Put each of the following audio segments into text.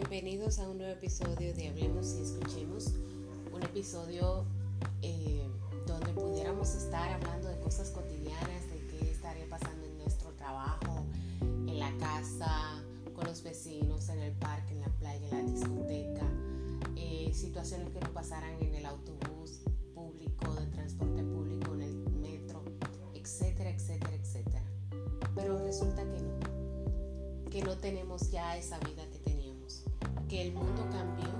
Bienvenidos a un nuevo episodio de Hablemos y Escuchemos, un episodio eh, donde pudiéramos estar hablando de cosas cotidianas, de qué estaría pasando en nuestro trabajo, en la casa, con los vecinos, en el parque, en la playa, en la discoteca, eh, situaciones que nos pasaran en el autobús público, de transporte público, en el metro, etcétera, etcétera, etcétera. Pero resulta que no, que no tenemos ya esa vida que el mundo cambió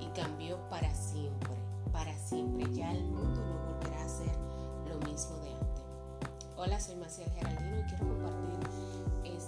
y cambió para siempre, para siempre. Ya el mundo no volverá a ser lo mismo de antes. Hola, soy Maciel Geraldino y quiero compartir este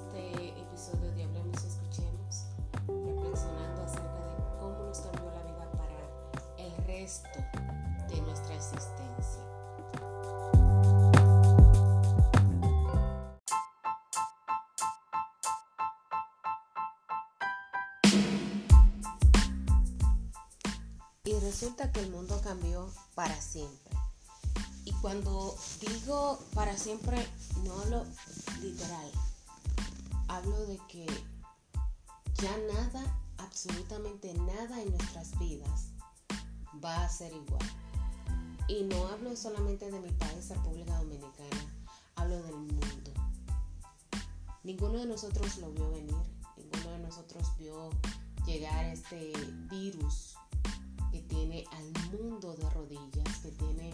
resulta que el mundo cambió para siempre. Y cuando digo para siempre, no hablo literal. Hablo de que ya nada, absolutamente nada en nuestras vidas va a ser igual. Y no hablo solamente de mi país, República Dominicana, hablo del mundo. Ninguno de nosotros lo vio venir, ninguno de nosotros vio llegar este virus tiene al mundo de rodillas, que tiene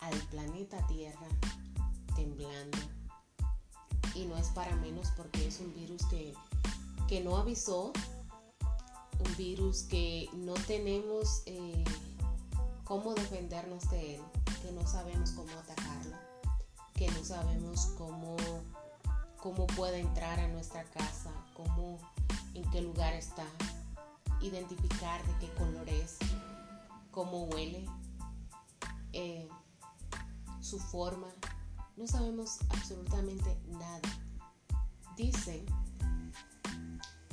al planeta Tierra temblando. Y no es para menos porque es un virus que, que no avisó, un virus que no tenemos eh, cómo defendernos de él, que no sabemos cómo atacarlo, que no sabemos cómo, cómo puede entrar a nuestra casa, cómo, en qué lugar está, identificar de qué color es, cómo huele, eh, su forma. No sabemos absolutamente nada. Dicen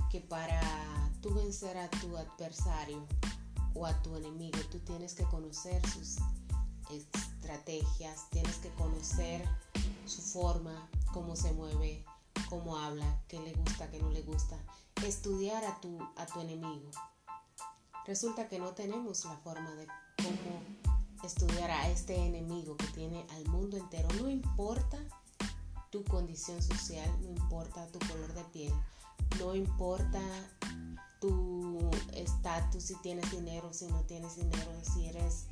que para tú vencer a tu adversario o a tu enemigo, tú tienes que conocer sus estrategias, tienes que conocer su forma, cómo se mueve, cómo habla, qué le gusta, qué no le gusta. Estudiar a tu, a tu enemigo. Resulta que no tenemos la forma de cómo estudiar a este enemigo que tiene al mundo entero. No importa tu condición social, no importa tu color de piel, no importa tu estatus, si tienes dinero, si no tienes dinero, si eres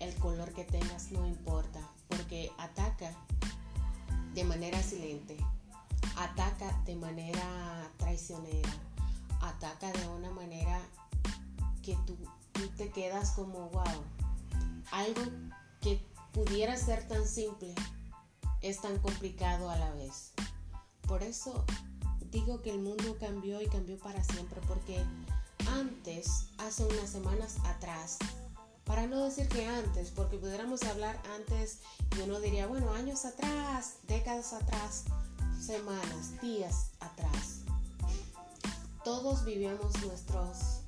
el color que tengas, no importa, porque ataca de manera silente, ataca de manera traicionera, ataca de una manera que tú, te quedas como, wow, algo que pudiera ser tan simple es tan complicado a la vez. Por eso digo que el mundo cambió y cambió para siempre, porque antes, hace unas semanas atrás, para no decir que antes, porque pudiéramos hablar antes y uno diría, bueno, años atrás, décadas atrás, semanas, días atrás. Todos vivíamos nuestros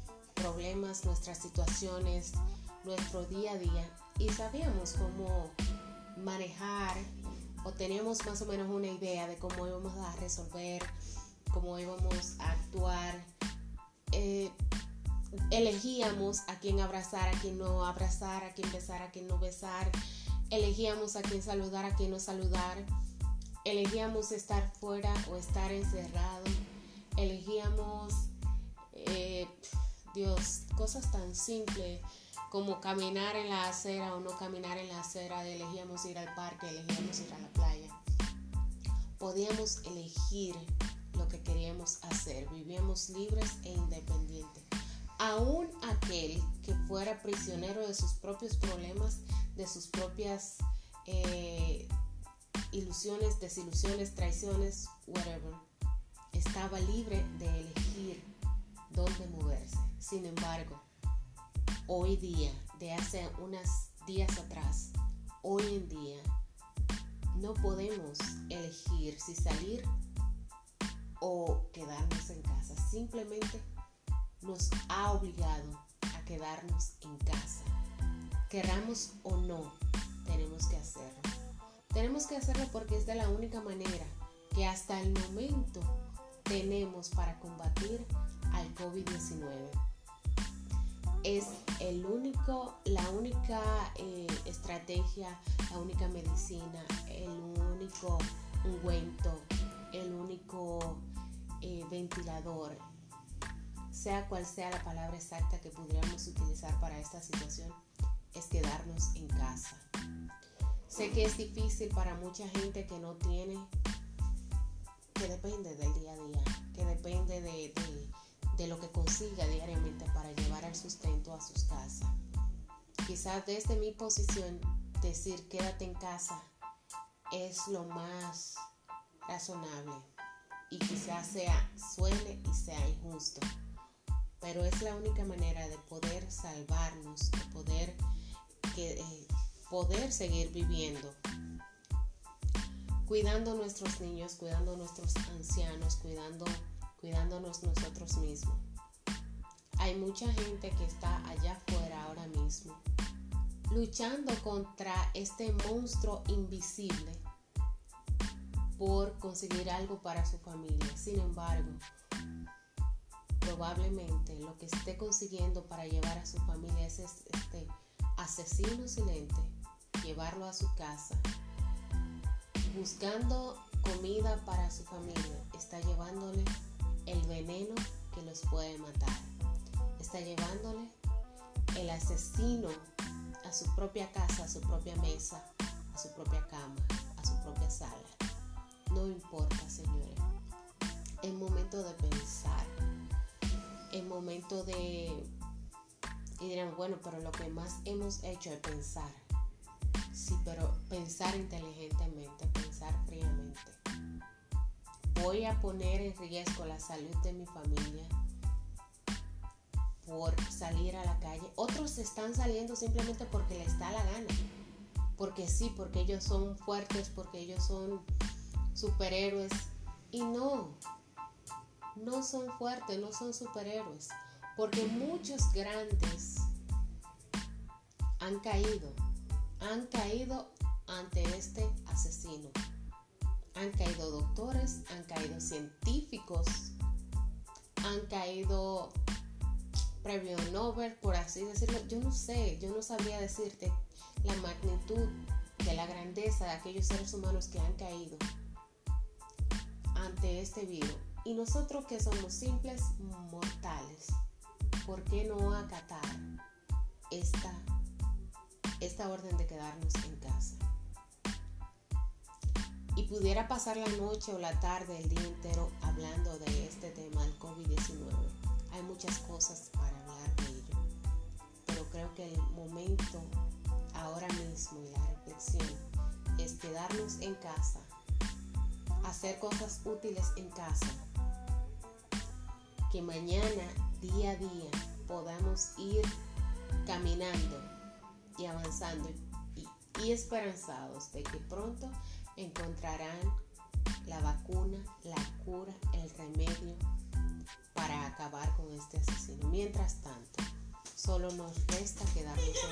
problemas, nuestras situaciones, nuestro día a día y sabíamos cómo manejar o teníamos más o menos una idea de cómo íbamos a resolver, cómo íbamos a actuar. Eh, elegíamos a quién abrazar, a quién no abrazar, a quién besar, a quién no besar. Elegíamos a quién saludar, a quién no saludar. Elegíamos estar fuera o estar encerrado. Elegíamos, Dios, cosas tan simples como caminar en la acera o no caminar en la acera, elegíamos ir al parque, elegíamos ir a la playa. Podíamos elegir lo que queríamos hacer, vivíamos libres e independientes. Aún aquel que fuera prisionero de sus propios problemas, de sus propias eh, ilusiones, desilusiones, traiciones, whatever, estaba libre de elegir dónde moverse. Sin embargo, hoy día, de hace unos días atrás, hoy en día, no podemos elegir si salir o quedarnos en casa. Simplemente nos ha obligado a quedarnos en casa. Queramos o no, tenemos que hacerlo. Tenemos que hacerlo porque es de la única manera que hasta el momento tenemos para combatir al COVID-19. Es el único, la única eh, estrategia, la única medicina, el único ungüento, el único eh, ventilador, sea cual sea la palabra exacta que pudiéramos utilizar para esta situación, es quedarnos en casa. Sé que es difícil para mucha gente que no tiene, que depende del día a día, que depende de, de lo que consiga diariamente para llevar el sustento a sus casas. Quizás desde mi posición decir quédate en casa es lo más razonable y quizás sea suele y sea injusto, pero es la única manera de poder salvarnos, de poder que, eh, poder seguir viviendo, cuidando nuestros niños, cuidando nuestros ancianos, cuidando, cuidándonos nosotros mismos. Hay mucha gente que está allá afuera ahora mismo, luchando contra este monstruo invisible por conseguir algo para su familia. Sin embargo, probablemente lo que esté consiguiendo para llevar a su familia es este asesino silente llevarlo a su casa, buscando comida para su familia, está llevándole asesino a su propia casa, a su propia mesa, a su propia cama, a su propia sala. No importa, señores. Es momento de pensar. Es momento de... Y dirán, bueno, pero lo que más hemos hecho es pensar. Sí, pero pensar inteligentemente, pensar fríamente. Voy a poner en riesgo la salud de mi familia salir a la calle. Otros están saliendo simplemente porque les da la gana. Porque sí, porque ellos son fuertes, porque ellos son superhéroes. Y no, no son fuertes, no son superhéroes. Porque muchos grandes han caído han caído ante este asesino. Han caído doctores, han caído científicos, han caído premio Nobel, por así decirlo. Yo no sé, yo no sabría decirte la magnitud de la grandeza de aquellos seres humanos que han caído ante este virus. Y nosotros que somos simples mortales, ¿por qué no acatar esta esta orden de quedarnos en casa. Y pudiera pasar la noche o la tarde, el día entero hablando de este tema del COVID-19. Hay muchas cosas para hablar de ello. Pero creo que el momento ahora mismo y la reflexión es quedarnos en casa, hacer cosas útiles en casa, que mañana, día a día, podamos ir caminando y avanzando y, esperanzados de que pronto encontrarán la vacuna, la cura, el remedio para acabar con este asesino. Mientras tanto, solo nos resta quedarnos en casa.